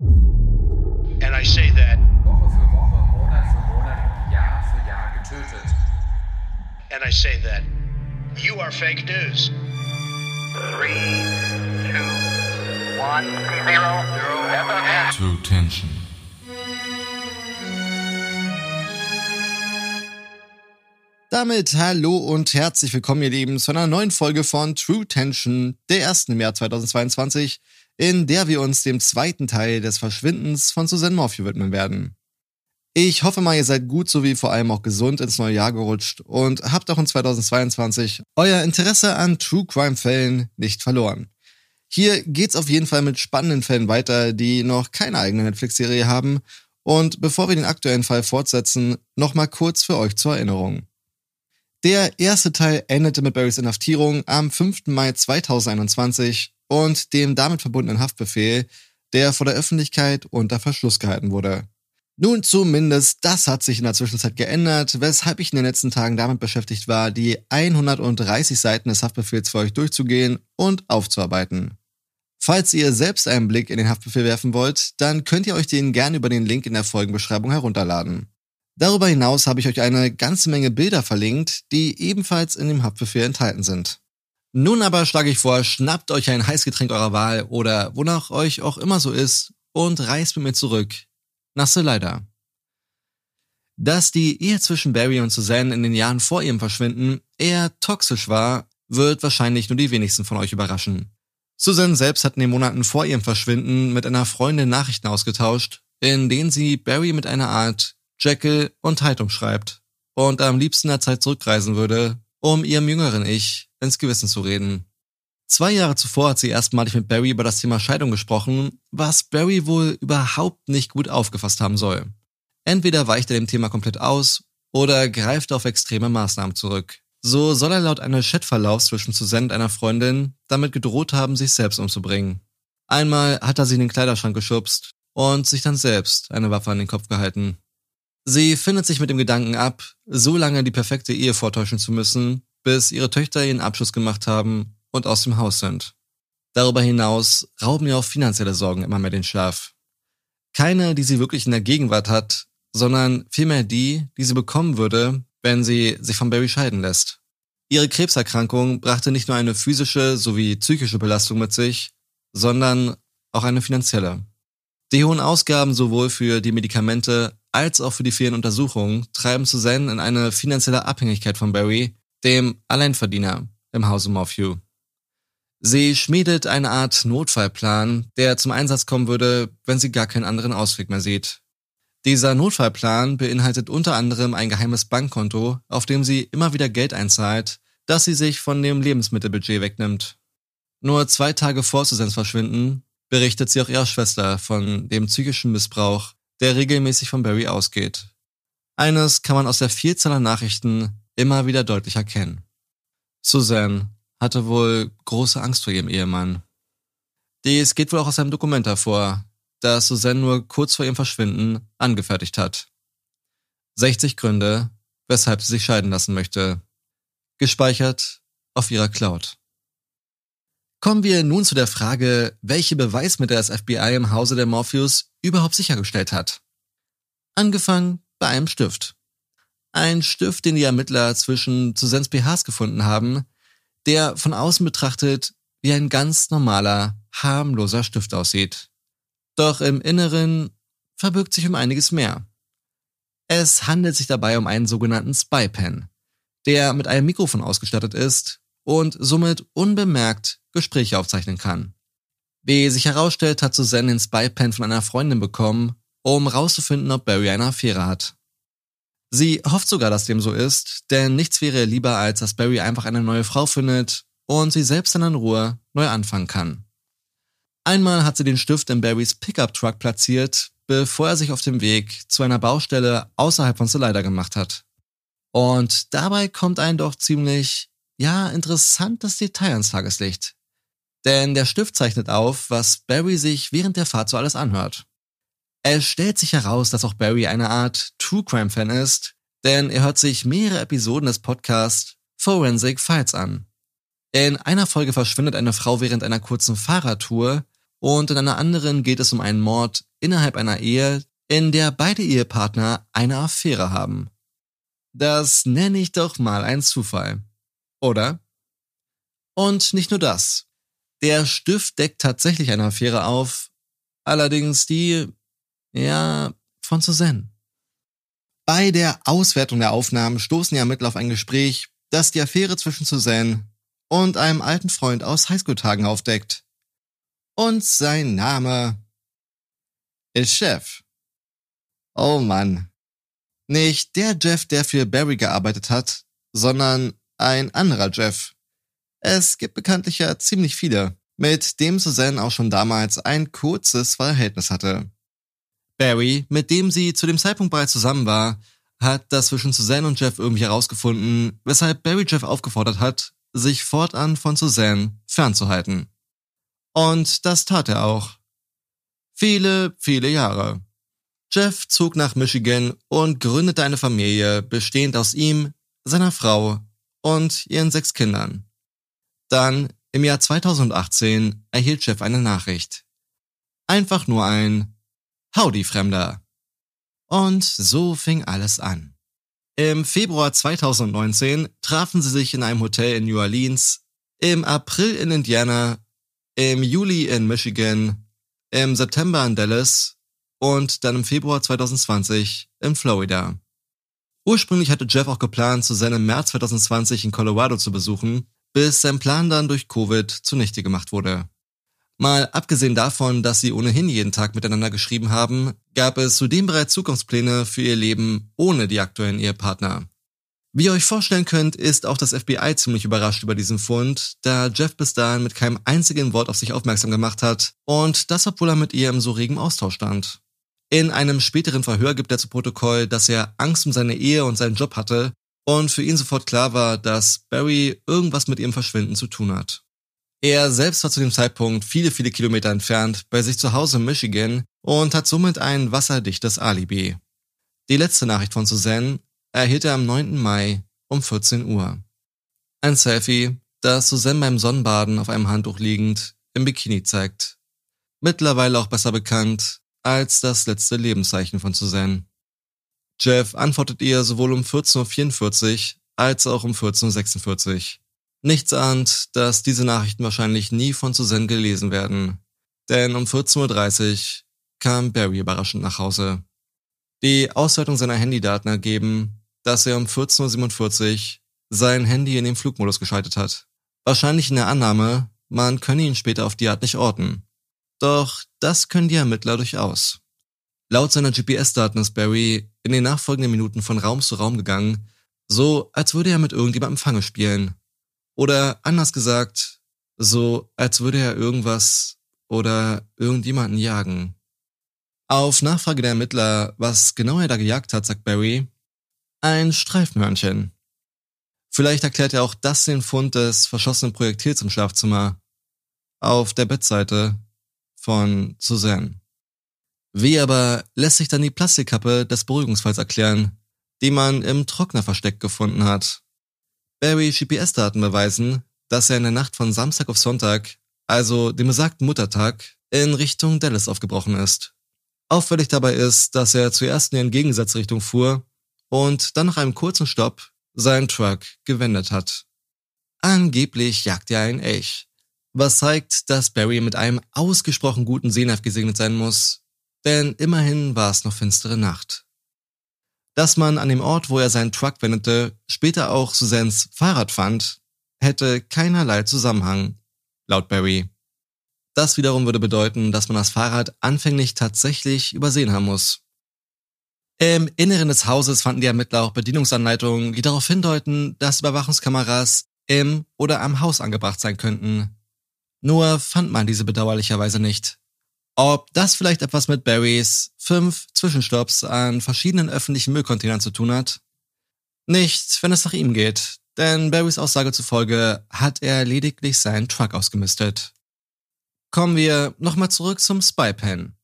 And I say that Woche für Woche, Monat für Monat, Jahr für Jahr getötet. and I say that you are fake news. Three, two, one, zero, zero. True Tension. Damit hallo und herzlich willkommen, ihr Lieben, zu einer neuen Folge von True Tension, der ersten im Jahr 2022, in der wir uns dem zweiten Teil des Verschwindens von Susan Morphew widmen werden. Ich hoffe mal, ihr seid gut sowie vor allem auch gesund ins neue Jahr gerutscht und habt auch in 2022 euer Interesse an True Crime Fällen nicht verloren. Hier geht's auf jeden Fall mit spannenden Fällen weiter, die noch keine eigene Netflix-Serie haben. Und bevor wir den aktuellen Fall fortsetzen, nochmal kurz für euch zur Erinnerung. Der erste Teil endete mit Barrys Inhaftierung am 5. Mai 2021 und dem damit verbundenen Haftbefehl, der vor der Öffentlichkeit unter Verschluss gehalten wurde. Nun zumindest, das hat sich in der Zwischenzeit geändert, weshalb ich in den letzten Tagen damit beschäftigt war, die 130 Seiten des Haftbefehls für euch durchzugehen und aufzuarbeiten. Falls ihr selbst einen Blick in den Haftbefehl werfen wollt, dann könnt ihr euch den gerne über den Link in der Folgenbeschreibung herunterladen. Darüber hinaus habe ich euch eine ganze Menge Bilder verlinkt, die ebenfalls in dem Haftbefehl enthalten sind. Nun aber schlage ich vor, schnappt euch ein Heißgetränk eurer Wahl oder wonach euch auch immer so ist und reist mit mir zurück nach Selida. Dass die Ehe zwischen Barry und Suzanne in den Jahren vor ihrem Verschwinden eher toxisch war, wird wahrscheinlich nur die wenigsten von euch überraschen. Susan selbst hat in den Monaten vor ihrem Verschwinden mit einer Freundin Nachrichten ausgetauscht, in denen sie Barry mit einer Art Jekyll und Hyde umschreibt und am liebsten der Zeit zurückreisen würde, um ihrem jüngeren Ich ins Gewissen zu reden. Zwei Jahre zuvor hat sie erstmalig mit Barry über das Thema Scheidung gesprochen, was Barry wohl überhaupt nicht gut aufgefasst haben soll. Entweder weicht er dem Thema komplett aus oder greift auf extreme Maßnahmen zurück. So soll er laut eines Chatverlaufs zwischen Susanne und einer Freundin damit gedroht haben, sich selbst umzubringen. Einmal hat er sie in den Kleiderschrank geschubst und sich dann selbst eine Waffe an den Kopf gehalten. Sie findet sich mit dem Gedanken ab, so lange die perfekte Ehe vortäuschen zu müssen, bis ihre Töchter ihren Abschluss gemacht haben und aus dem Haus sind. Darüber hinaus rauben ihr auch finanzielle Sorgen immer mehr den Schlaf. Keine, die sie wirklich in der Gegenwart hat, sondern vielmehr die, die sie bekommen würde, wenn sie sich von Barry scheiden lässt. Ihre Krebserkrankung brachte nicht nur eine physische sowie psychische Belastung mit sich, sondern auch eine finanzielle. Die hohen Ausgaben sowohl für die Medikamente als auch für die vielen Untersuchungen treiben Suzanne in eine finanzielle Abhängigkeit von Barry, dem Alleinverdiener im Hause Morphew. Sie schmiedet eine Art Notfallplan, der zum Einsatz kommen würde, wenn sie gar keinen anderen Ausweg mehr sieht. Dieser Notfallplan beinhaltet unter anderem ein geheimes Bankkonto, auf dem sie immer wieder Geld einzahlt, das sie sich von dem Lebensmittelbudget wegnimmt. Nur zwei Tage vor Susans Verschwinden berichtet sie auch ihrer Schwester von dem psychischen Missbrauch, der regelmäßig von Barry ausgeht. Eines kann man aus der Vielzahl an Nachrichten immer wieder deutlich erkennen. Suzanne hatte wohl große Angst vor ihrem Ehemann. Dies geht wohl auch aus einem Dokument hervor, das Suzanne nur kurz vor ihrem Verschwinden angefertigt hat. 60 Gründe, weshalb sie sich scheiden lassen möchte. Gespeichert auf ihrer Cloud. Kommen wir nun zu der Frage, welche Beweismittel das FBI im Hause der Morpheus überhaupt sichergestellt hat. Angefangen bei einem Stift. Ein Stift, den die Ermittler zwischen Susans BHs gefunden haben, der von außen betrachtet wie ein ganz normaler, harmloser Stift aussieht. Doch im Inneren verbirgt sich um einiges mehr. Es handelt sich dabei um einen sogenannten Spy-Pen, der mit einem Mikrofon ausgestattet ist und somit unbemerkt Gespräche aufzeichnen kann. Wie sich herausstellt, hat Suzanne den Spy-Pen von einer Freundin bekommen, um rauszufinden, ob Barry eine Affäre hat. Sie hofft sogar, dass dem so ist, denn nichts wäre lieber, als dass Barry einfach eine neue Frau findet und sie selbst dann in Ruhe neu anfangen kann. Einmal hat sie den Stift in Barrys Pickup-Truck platziert, bevor er sich auf dem Weg zu einer Baustelle außerhalb von Salida gemacht hat. Und dabei kommt ein doch ziemlich, ja, interessantes Detail ans Tageslicht. Denn der Stift zeichnet auf, was Barry sich während der Fahrt so alles anhört. Es stellt sich heraus, dass auch Barry eine Art True Crime Fan ist, denn er hört sich mehrere Episoden des Podcasts Forensic Files an. In einer Folge verschwindet eine Frau während einer kurzen Fahrradtour und in einer anderen geht es um einen Mord innerhalb einer Ehe, in der beide Ehepartner eine Affäre haben. Das nenne ich doch mal ein Zufall. Oder? Und nicht nur das. Der Stift deckt tatsächlich eine Affäre auf, allerdings die, ja, von Suzanne. Bei der Auswertung der Aufnahmen stoßen die Ermittler auf ein Gespräch, das die Affäre zwischen Suzanne und einem alten Freund aus Highschool-Tagen aufdeckt. Und sein Name ist Chef. Oh Mann. Nicht der Jeff, der für Barry gearbeitet hat, sondern ein anderer Jeff. Es gibt bekanntlich ja ziemlich viele, mit dem Suzanne auch schon damals ein kurzes Verhältnis hatte. Barry, mit dem sie zu dem Zeitpunkt bereits zusammen war, hat das zwischen Suzanne und Jeff irgendwie herausgefunden, weshalb Barry Jeff aufgefordert hat, sich fortan von Suzanne fernzuhalten. Und das tat er auch. Viele, viele Jahre. Jeff zog nach Michigan und gründete eine Familie, bestehend aus ihm, seiner Frau und ihren sechs Kindern. Dann, im Jahr 2018, erhielt Jeff eine Nachricht. Einfach nur ein Howdy, Fremder. Und so fing alles an. Im Februar 2019 trafen sie sich in einem Hotel in New Orleans, im April in Indiana, im Juli in Michigan, im September in Dallas und dann im Februar 2020 in Florida. Ursprünglich hatte Jeff auch geplant, Susanne im März 2020 in Colorado zu besuchen, bis sein Plan dann durch Covid zunichte gemacht wurde. Mal abgesehen davon, dass sie ohnehin jeden Tag miteinander geschrieben haben, gab es zudem bereits Zukunftspläne für ihr Leben ohne die aktuellen Ehepartner. Wie ihr euch vorstellen könnt, ist auch das FBI ziemlich überrascht über diesen Fund, da Jeff bis dahin mit keinem einzigen Wort auf sich aufmerksam gemacht hat und das obwohl er mit ihr im so regen Austausch stand. In einem späteren Verhör gibt er zu Protokoll, dass er Angst um seine Ehe und seinen Job hatte und für ihn sofort klar war, dass Barry irgendwas mit ihrem Verschwinden zu tun hat. Er selbst war zu dem Zeitpunkt viele, viele Kilometer entfernt bei sich zu Hause in Michigan und hat somit ein wasserdichtes Alibi. Die letzte Nachricht von Suzanne erhielt er am 9. Mai um 14 Uhr. Ein Selfie, das Suzanne beim Sonnenbaden auf einem Handtuch liegend im Bikini zeigt. Mittlerweile auch besser bekannt als das letzte Lebenszeichen von Suzanne. Jeff antwortet ihr sowohl um 14.44 Uhr als auch um 14.46 Uhr. Nichts ahnt, dass diese Nachrichten wahrscheinlich nie von Suzanne gelesen werden. Denn um 14.30 Uhr kam Barry überraschend nach Hause. Die Auswertung seiner Handydaten ergeben, dass er um 14.47 Uhr sein Handy in den Flugmodus geschaltet hat. Wahrscheinlich in der Annahme, man könne ihn später auf die Art nicht orten. Doch das können die Ermittler durchaus. Laut seiner GPS-Daten ist Barry in den nachfolgenden Minuten von Raum zu Raum gegangen, so als würde er mit irgendjemandem Fange spielen oder anders gesagt, so als würde er irgendwas oder irgendjemanden jagen. Auf Nachfrage der Ermittler, was genau er da gejagt hat, sagt Barry, ein Streifenhörnchen. Vielleicht erklärt er auch das den Fund des verschossenen Projektils im Schlafzimmer auf der Bettseite von Suzanne. Wie aber lässt sich dann die Plastikkappe des Beruhigungsfalls erklären, die man im Trockner versteckt gefunden hat? Barrys GPS-Daten beweisen, dass er in der Nacht von Samstag auf Sonntag, also dem besagten Muttertag, in Richtung Dallas aufgebrochen ist. Auffällig dabei ist, dass er zuerst in die Entgegensatzrichtung fuhr und dann nach einem kurzen Stopp seinen Truck gewendet hat. Angeblich jagt er einen Elch, was zeigt, dass Barry mit einem ausgesprochen guten Sehnerv gesegnet sein muss, denn immerhin war es noch finstere Nacht dass man an dem Ort, wo er seinen Truck wendete, später auch Susans Fahrrad fand, hätte keinerlei Zusammenhang, laut Barry. Das wiederum würde bedeuten, dass man das Fahrrad anfänglich tatsächlich übersehen haben muss. Im Inneren des Hauses fanden die Ermittler auch Bedienungsanleitungen, die darauf hindeuten, dass Überwachungskameras im oder am Haus angebracht sein könnten. Nur fand man diese bedauerlicherweise nicht. Ob das vielleicht etwas mit Barrys fünf Zwischenstopps an verschiedenen öffentlichen Müllcontainern zu tun hat? Nicht, wenn es nach ihm geht, denn Barrys Aussage zufolge hat er lediglich seinen Truck ausgemistet. Kommen wir nochmal zurück zum Spypen.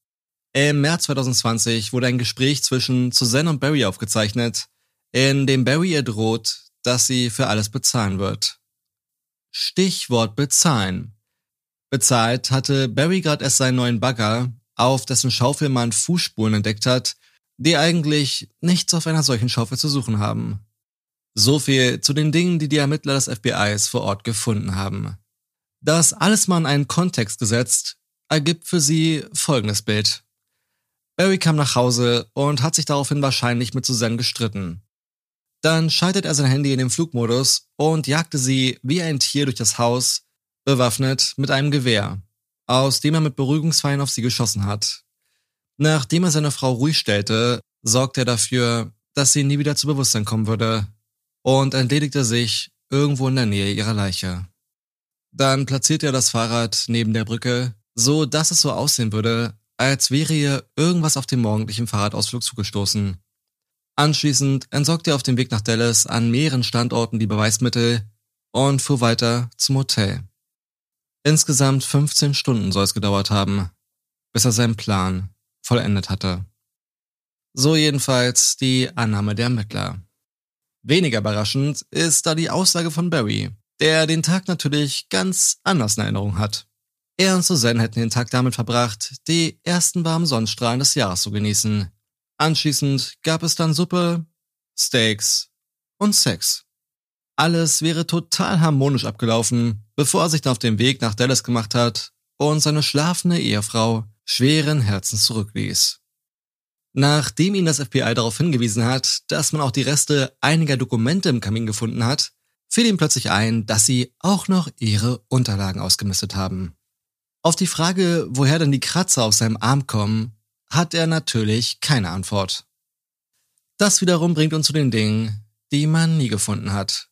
Im März 2020 wurde ein Gespräch zwischen Suzanne und Barry aufgezeichnet, in dem Barry ihr droht, dass sie für alles bezahlen wird. Stichwort bezahlen. Bezahlt hatte Barry gerade erst seinen neuen Bagger, auf dessen Schaufel man Fußspuren entdeckt hat, die eigentlich nichts auf einer solchen Schaufel zu suchen haben. So viel zu den Dingen, die die Ermittler des FBIs vor Ort gefunden haben. Das alles mal in einen Kontext gesetzt, ergibt für sie folgendes Bild. Barry kam nach Hause und hat sich daraufhin wahrscheinlich mit Suzanne gestritten. Dann schaltet er sein Handy in den Flugmodus und jagte sie wie ein Tier durch das Haus, bewaffnet mit einem Gewehr, aus dem er mit Beruhigungspfeilen auf sie geschossen hat. Nachdem er seine Frau ruhig stellte, sorgte er dafür, dass sie nie wieder zu Bewusstsein kommen würde und entledigte sich irgendwo in der Nähe ihrer Leiche. Dann platzierte er das Fahrrad neben der Brücke, so dass es so aussehen würde, als wäre ihr irgendwas auf dem morgendlichen Fahrradausflug zugestoßen. Anschließend entsorgte er auf dem Weg nach Dallas an mehreren Standorten die Beweismittel und fuhr weiter zum Hotel. Insgesamt 15 Stunden soll es gedauert haben, bis er seinen Plan vollendet hatte. So jedenfalls die Annahme der Ermittler. Weniger überraschend ist da die Aussage von Barry, der den Tag natürlich ganz anders in Erinnerung hat. Er und Suzanne hätten den Tag damit verbracht, die ersten warmen Sonnenstrahlen des Jahres zu genießen. Anschließend gab es dann Suppe, Steaks und Sex. Alles wäre total harmonisch abgelaufen, bevor er sich dann auf den Weg nach Dallas gemacht hat und seine schlafende Ehefrau schweren Herzens zurückließ. Nachdem ihn das FBI darauf hingewiesen hat, dass man auch die Reste einiger Dokumente im Kamin gefunden hat, fiel ihm plötzlich ein, dass sie auch noch ihre Unterlagen ausgemistet haben. Auf die Frage, woher denn die Kratzer auf seinem Arm kommen, hat er natürlich keine Antwort. Das wiederum bringt uns zu den Dingen, die man nie gefunden hat.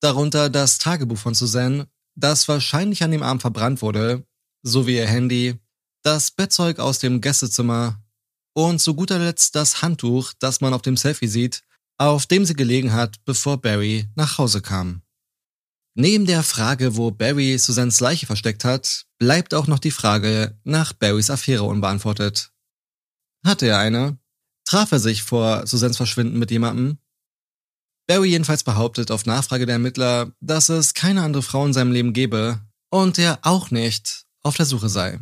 Darunter das Tagebuch von Suzanne, das wahrscheinlich an dem Arm verbrannt wurde, sowie ihr Handy, das Bettzeug aus dem Gästezimmer und zu guter Letzt das Handtuch, das man auf dem Selfie sieht, auf dem sie gelegen hat, bevor Barry nach Hause kam. Neben der Frage, wo Barry Susans Leiche versteckt hat, bleibt auch noch die Frage nach Barrys Affäre unbeantwortet. Hatte er eine? Traf er sich vor Susans Verschwinden mit jemandem? Barry jedenfalls behauptet auf Nachfrage der Ermittler, dass es keine andere Frau in seinem Leben gebe und er auch nicht auf der Suche sei.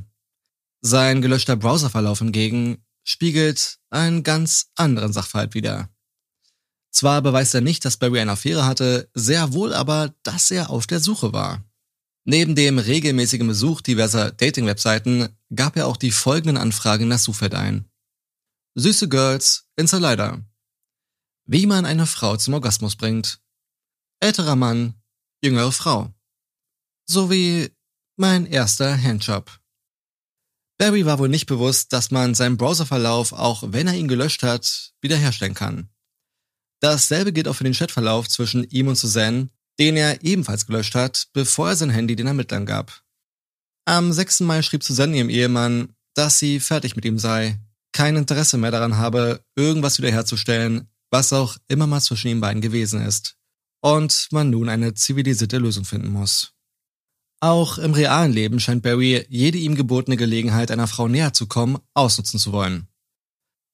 Sein gelöschter Browserverlauf hingegen spiegelt einen ganz anderen Sachverhalt wider. Zwar beweist er nicht, dass Barry eine Affäre hatte, sehr wohl aber, dass er auf der Suche war. Neben dem regelmäßigen Besuch diverser Dating-Webseiten gab er auch die folgenden Anfragen in das Suchfeld ein. Süße Girls, Insider. Wie man eine Frau zum Orgasmus bringt. Älterer Mann, jüngere Frau. Sowie mein erster Handjob. Barry war wohl nicht bewusst, dass man seinen Browserverlauf, auch wenn er ihn gelöscht hat, wiederherstellen kann. Dasselbe gilt auch für den Chatverlauf zwischen ihm und Suzanne, den er ebenfalls gelöscht hat, bevor er sein Handy den Ermittlern gab. Am 6. Mai schrieb Suzanne ihrem Ehemann, dass sie fertig mit ihm sei, kein Interesse mehr daran habe, irgendwas wiederherzustellen, was auch immer mal zwischen den beiden gewesen ist, und man nun eine zivilisierte Lösung finden muss. Auch im realen Leben scheint Barry jede ihm gebotene Gelegenheit, einer Frau näher zu kommen, ausnutzen zu wollen.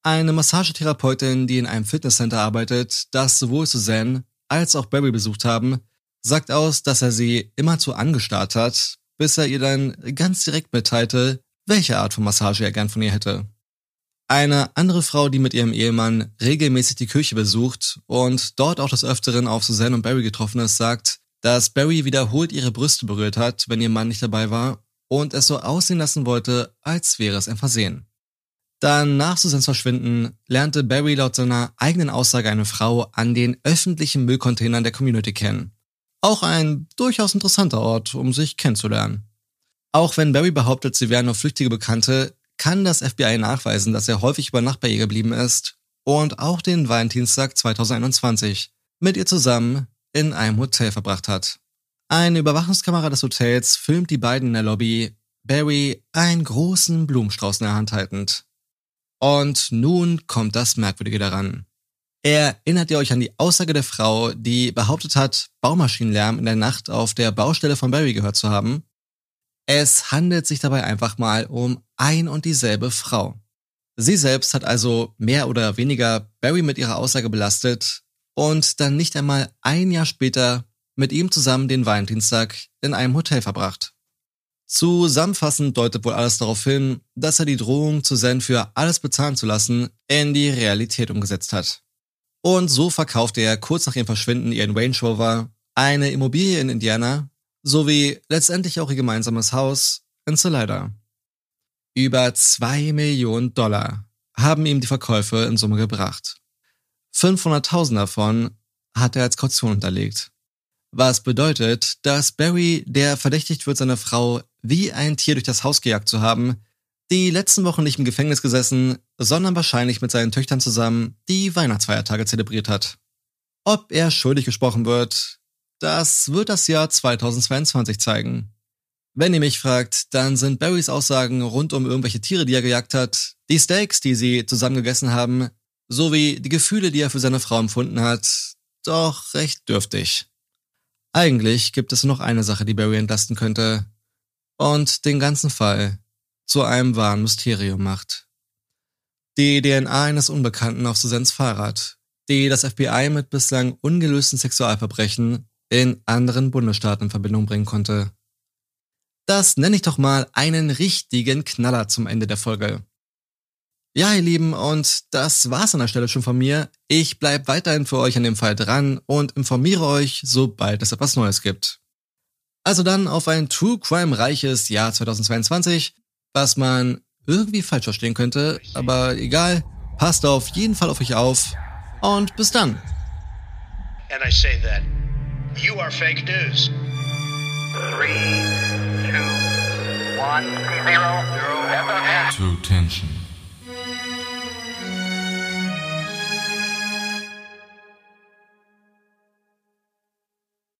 Eine Massagetherapeutin, die in einem Fitnesscenter arbeitet, das sowohl Suzanne als auch Barry besucht haben, sagt aus, dass er sie immerzu angestarrt hat, bis er ihr dann ganz direkt mitteilte, welche Art von Massage er gern von ihr hätte. Eine andere Frau, die mit ihrem Ehemann regelmäßig die Kirche besucht und dort auch des Öfteren auf Suzanne und Barry getroffen ist, sagt, dass Barry wiederholt ihre Brüste berührt hat, wenn ihr Mann nicht dabei war und es so aussehen lassen wollte, als wäre es ein Versehen. Dann nach Susans Verschwinden lernte Barry laut seiner eigenen Aussage eine Frau an den öffentlichen Müllcontainern der Community kennen. Auch ein durchaus interessanter Ort, um sich kennenzulernen. Auch wenn Barry behauptet, sie wären nur flüchtige Bekannte, kann das FBI nachweisen, dass er häufig über Nacht bei ihr geblieben ist und auch den Valentinstag 2021 mit ihr zusammen in einem Hotel verbracht hat. Eine Überwachungskamera des Hotels filmt die beiden in der Lobby, Barry einen großen Blumenstrauß in der Hand haltend. Und nun kommt das Merkwürdige daran. Erinnert ihr euch an die Aussage der Frau, die behauptet hat, Baumaschinenlärm in der Nacht auf der Baustelle von Barry gehört zu haben? Es handelt sich dabei einfach mal um ein und dieselbe Frau. Sie selbst hat also mehr oder weniger Barry mit ihrer Aussage belastet und dann nicht einmal ein Jahr später mit ihm zusammen den Valentinstag in einem Hotel verbracht. Zusammenfassend deutet wohl alles darauf hin, dass er die Drohung zu Zen für alles bezahlen zu lassen in die Realität umgesetzt hat. Und so verkaufte er kurz nach ihrem Verschwinden ihren Range Rover, eine Immobilie in Indiana sowie letztendlich auch ihr gemeinsames Haus in Salida. Über zwei Millionen Dollar haben ihm die Verkäufe in Summe gebracht. 500.000 davon hat er als Kaution unterlegt. Was bedeutet, dass Barry, der verdächtigt wird, seine Frau wie ein Tier durch das Haus gejagt zu haben, die letzten Wochen nicht im Gefängnis gesessen, sondern wahrscheinlich mit seinen Töchtern zusammen die Weihnachtsfeiertage zelebriert hat. Ob er schuldig gesprochen wird, das wird das Jahr 2022 zeigen. Wenn ihr mich fragt, dann sind Barrys Aussagen rund um irgendwelche Tiere, die er gejagt hat, die Steaks, die sie zusammen gegessen haben, sowie die Gefühle, die er für seine Frau empfunden hat, doch recht dürftig. Eigentlich gibt es noch eine Sache, die Barry entlasten könnte und den ganzen Fall zu einem wahren Mysterium macht. Die DNA eines Unbekannten auf Susans Fahrrad, die das FBI mit bislang ungelösten Sexualverbrechen in anderen Bundesstaaten in Verbindung bringen konnte. Das nenne ich doch mal einen richtigen Knaller zum Ende der Folge. Ja, ihr Lieben, und das war's an der Stelle schon von mir. Ich bleib weiterhin für euch an dem Fall dran und informiere euch, sobald es etwas Neues gibt. Also dann auf ein True Crime reiches Jahr 2022, was man irgendwie falsch verstehen könnte, aber egal, passt auf jeden Fall auf euch auf und bis dann. You are fake news. Three, two, one, zero, zero, FMS. True Tension.